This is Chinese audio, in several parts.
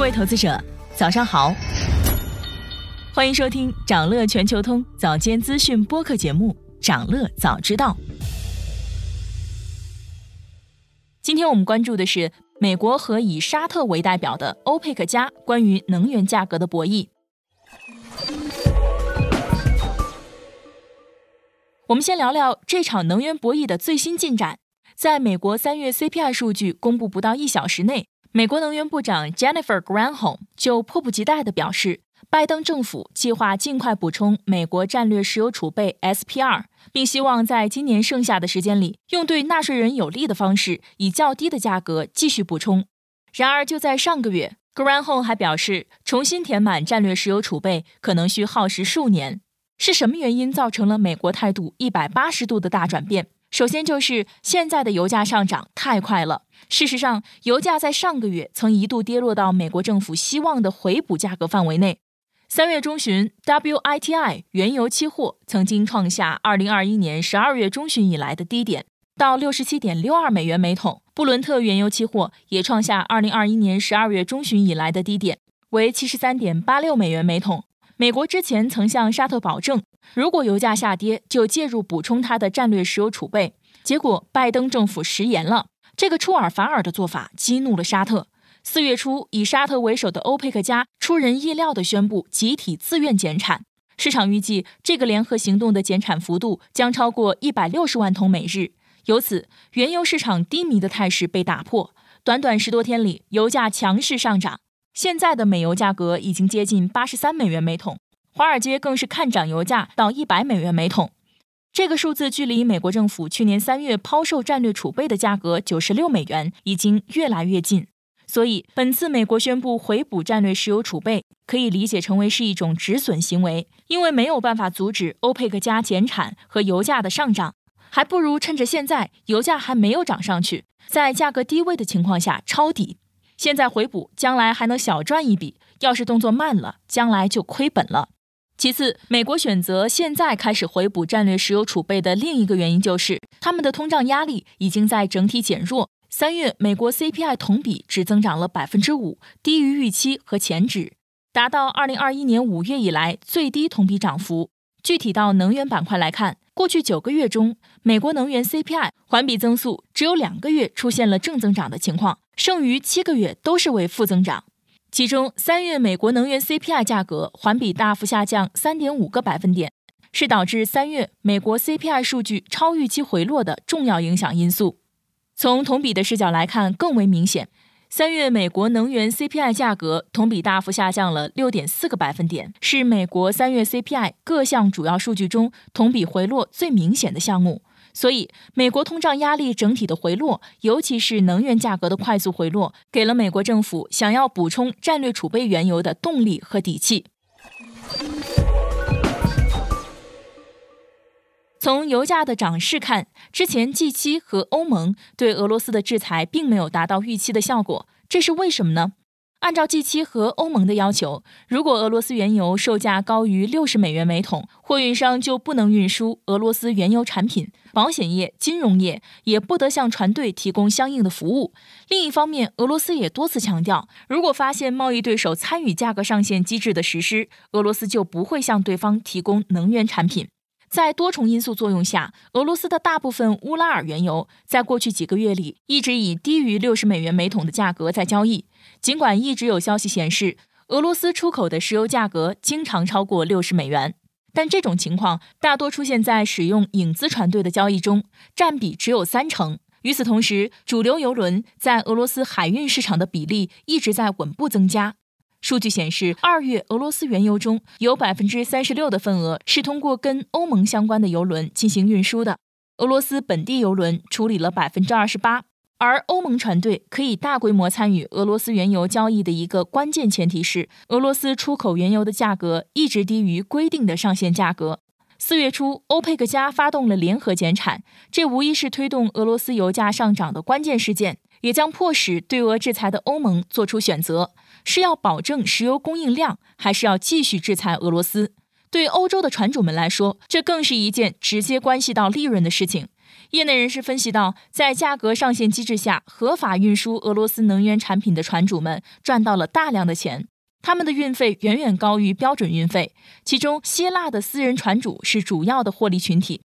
各位投资者，早上好，欢迎收听长乐全球通早间资讯播客节目《长乐早知道》。今天我们关注的是美国和以沙特为代表的欧佩克加关于能源价格的博弈。我们先聊聊这场能源博弈的最新进展。在美国三月 CPI 数据公布不到一小时内，美国能源部长 Jennifer Granholm 就迫不及待地表示，拜登政府计划尽快补充美国战略石油储备 SPR，并希望在今年剩下的时间里，用对纳税人有利的方式，以较低的价格继续补充。然而，就在上个月，Granholm 还表示，重新填满战略石油储备可能需耗时数年。是什么原因造成了美国态度一百八十度的大转变？首先就是现在的油价上涨太快了。事实上，油价在上个月曾一度跌落到美国政府希望的回补价格范围内。三月中旬，WITI 原油期货曾经创下二零二一年十二月中旬以来的低点，到六十七点六二美元每桶。布伦特原油期货也创下二零二一年十二月中旬以来的低点，为七十三点八六美元每桶。美国之前曾向沙特保证，如果油价下跌，就介入补充它的战略石油储备。结果，拜登政府食言了。这个出尔反尔的做法激怒了沙特。四月初，以沙特为首的欧佩克加出人意料地宣布集体自愿减产。市场预计，这个联合行动的减产幅度将超过一百六十万桶每日。由此，原油市场低迷的态势被打破。短短十多天里，油价强势上涨。现在的美油价格已经接近八十三美元每桶，华尔街更是看涨油价到一百美元每桶。这个数字距离美国政府去年三月抛售战略储备的价格九十六美元已经越来越近。所以，本次美国宣布回补战略石油储备，可以理解成为是一种止损行为，因为没有办法阻止欧佩克加减产和油价的上涨，还不如趁着现在油价还没有涨上去，在价格低位的情况下抄底。现在回补，将来还能小赚一笔；要是动作慢了，将来就亏本了。其次，美国选择现在开始回补战略石油储备的另一个原因就是，他们的通胀压力已经在整体减弱。三月美国 CPI 同比只增长了百分之五，低于预期和前值，达到二零二一年五月以来最低同比涨幅。具体到能源板块来看，过去九个月中，美国能源 CPI 环比增速只有两个月出现了正增长的情况。剩余七个月都是为负增长，其中三月美国能源 CPI 价格环比大幅下降三点五个百分点，是导致三月美国 CPI 数据超预期回落的重要影响因素。从同比的视角来看，更为明显，三月美国能源 CPI 价格同比大幅下降了六点四个百分点，是美国三月 CPI 各项主要数据中同比回落最明显的项目。所以，美国通胀压力整体的回落，尤其是能源价格的快速回落，给了美国政府想要补充战略储备原油的动力和底气。从油价的涨势看，之前 G7 和欧盟对俄罗斯的制裁并没有达到预期的效果，这是为什么呢？按照 G7 和欧盟的要求，如果俄罗斯原油售价高于六十美元每桶，货运商就不能运输俄罗斯原油产品，保险业、金融业也不得向船队提供相应的服务。另一方面，俄罗斯也多次强调，如果发现贸易对手参与价格上限机制的实施，俄罗斯就不会向对方提供能源产品。在多重因素作用下，俄罗斯的大部分乌拉尔原油在过去几个月里一直以低于六十美元每桶的价格在交易。尽管一直有消息显示，俄罗斯出口的石油价格经常超过六十美元，但这种情况大多出现在使用影子船队的交易中，占比只有三成。与此同时，主流油轮在俄罗斯海运市场的比例一直在稳步增加。数据显示，二月俄罗斯原油中有百分之三十六的份额是通过跟欧盟相关的油轮进行运输的，俄罗斯本地油轮处理了百分之二十八。而欧盟船队可以大规模参与俄罗斯原油交易的一个关键前提是，俄罗斯出口原油的价格一直低于规定的上限价格。四月初，欧佩克加发动了联合减产，这无疑是推动俄罗斯油价上涨的关键事件。也将迫使对俄制裁的欧盟做出选择：是要保证石油供应量，还是要继续制裁俄罗斯？对欧洲的船主们来说，这更是一件直接关系到利润的事情。业内人士分析到，在价格上限机制下，合法运输俄罗斯能源产品的船主们赚到了大量的钱，他们的运费远远高于标准运费，其中希腊的私人船主是主要的获利群体。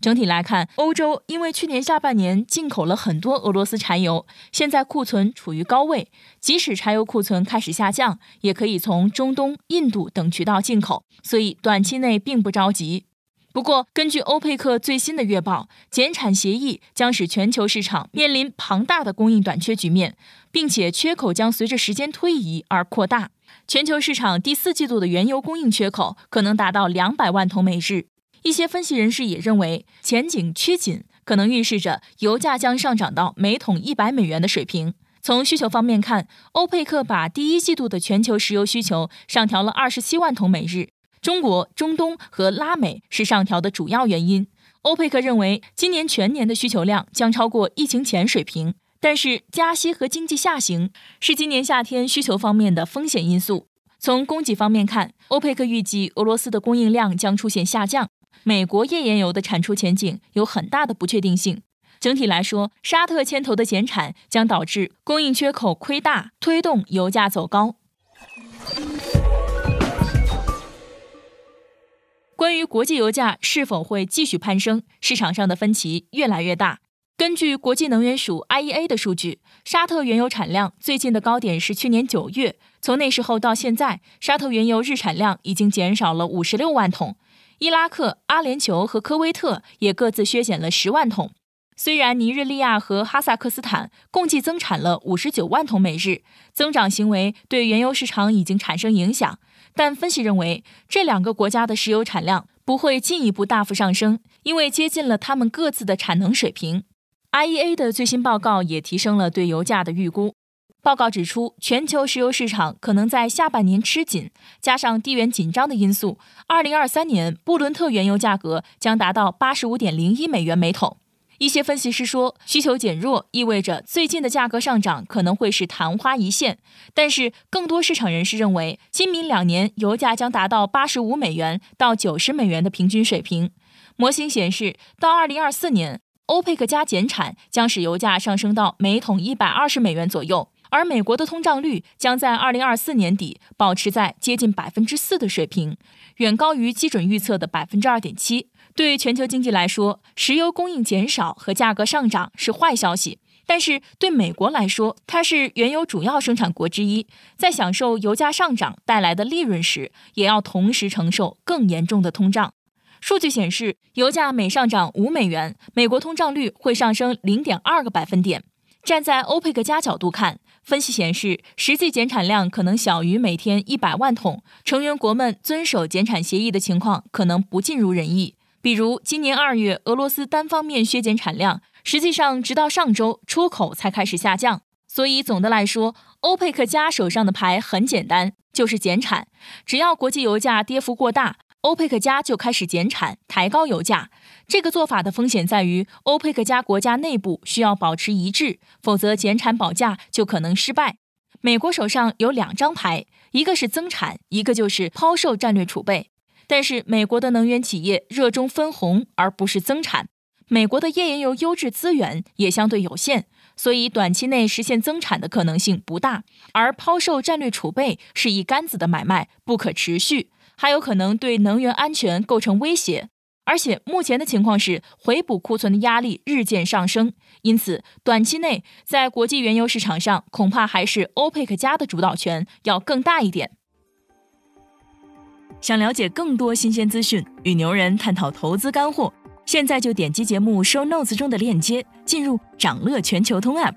整体来看，欧洲因为去年下半年进口了很多俄罗斯柴油，现在库存处于高位。即使柴油库存开始下降，也可以从中东、印度等渠道进口，所以短期内并不着急。不过，根据欧佩克最新的月报，减产协议将使全球市场面临庞大的供应短缺局面，并且缺口将随着时间推移而扩大。全球市场第四季度的原油供应缺口可能达到两百万桶每日。一些分析人士也认为，前景趋紧，可能预示着油价将上涨到每桶一百美元的水平。从需求方面看，欧佩克把第一季度的全球石油需求上调了二十七万桶每日，中国、中东和拉美是上调的主要原因。欧佩克认为，今年全年的需求量将超过疫情前水平，但是加息和经济下行是今年夏天需求方面的风险因素。从供给方面看，欧佩克预计俄罗斯的供应量将出现下降。美国页岩油的产出前景有很大的不确定性。整体来说，沙特牵头的减产将导致供应缺口亏大，推动油价走高。关于国际油价是否会继续攀升，市场上的分歧越来越大。根据国际能源署 IEA 的数据，沙特原油产量最近的高点是去年九月，从那时候到现在，沙特原油日产量已经减少了五十六万桶。伊拉克、阿联酋和科威特也各自削减了十万桶。虽然尼日利亚和哈萨克斯坦共计增产了五十九万桶每日，增长行为对原油市场已经产生影响，但分析认为这两个国家的石油产量不会进一步大幅上升，因为接近了他们各自的产能水平。IEA 的最新报告也提升了对油价的预估。报告指出，全球石油市场可能在下半年吃紧，加上地缘紧张的因素，二零二三年布伦特原油价格将达到八十五点零一美元每桶。一些分析师说，需求减弱意味着最近的价格上涨可能会是昙花一现，但是更多市场人士认为，今明两年油价将达到八十五美元到九十美元的平均水平。模型显示，到二零二四年，欧佩克加减产将使油价上升到每桶一百二十美元左右。而美国的通胀率将在二零二四年底保持在接近百分之四的水平，远高于基准预测的百分之二点七。对全球经济来说，石油供应减少和价格上涨是坏消息，但是对美国来说，它是原油主要生产国之一，在享受油价上涨带来的利润时，也要同时承受更严重的通胀。数据显示，油价每上涨五美元，美国通胀率会上升零点二个百分点。站在欧佩克加角度看，分析显示，实际减产量可能小于每天一百万桶，成员国们遵守减产协议的情况可能不尽如人意。比如，今年二月俄罗斯单方面削减产量，实际上直到上周出口才开始下降。所以，总的来说，欧佩克加手上的牌很简单，就是减产。只要国际油价跌幅过大。欧佩克加就开始减产，抬高油价。这个做法的风险在于，欧佩克加国家内部需要保持一致，否则减产保价就可能失败。美国手上有两张牌，一个是增产，一个就是抛售战略储备。但是，美国的能源企业热衷分红而不是增产，美国的页岩油优质资源也相对有限，所以短期内实现增产的可能性不大。而抛售战略储备是一竿子的买卖，不可持续。还有可能对能源安全构成威胁，而且目前的情况是回补库存的压力日渐上升，因此短期内在国际原油市场上恐怕还是欧佩克加的主导权要更大一点。想了解更多新鲜资讯，与牛人探讨投资干货，现在就点击节目 show notes 中的链接，进入掌乐全球通 app。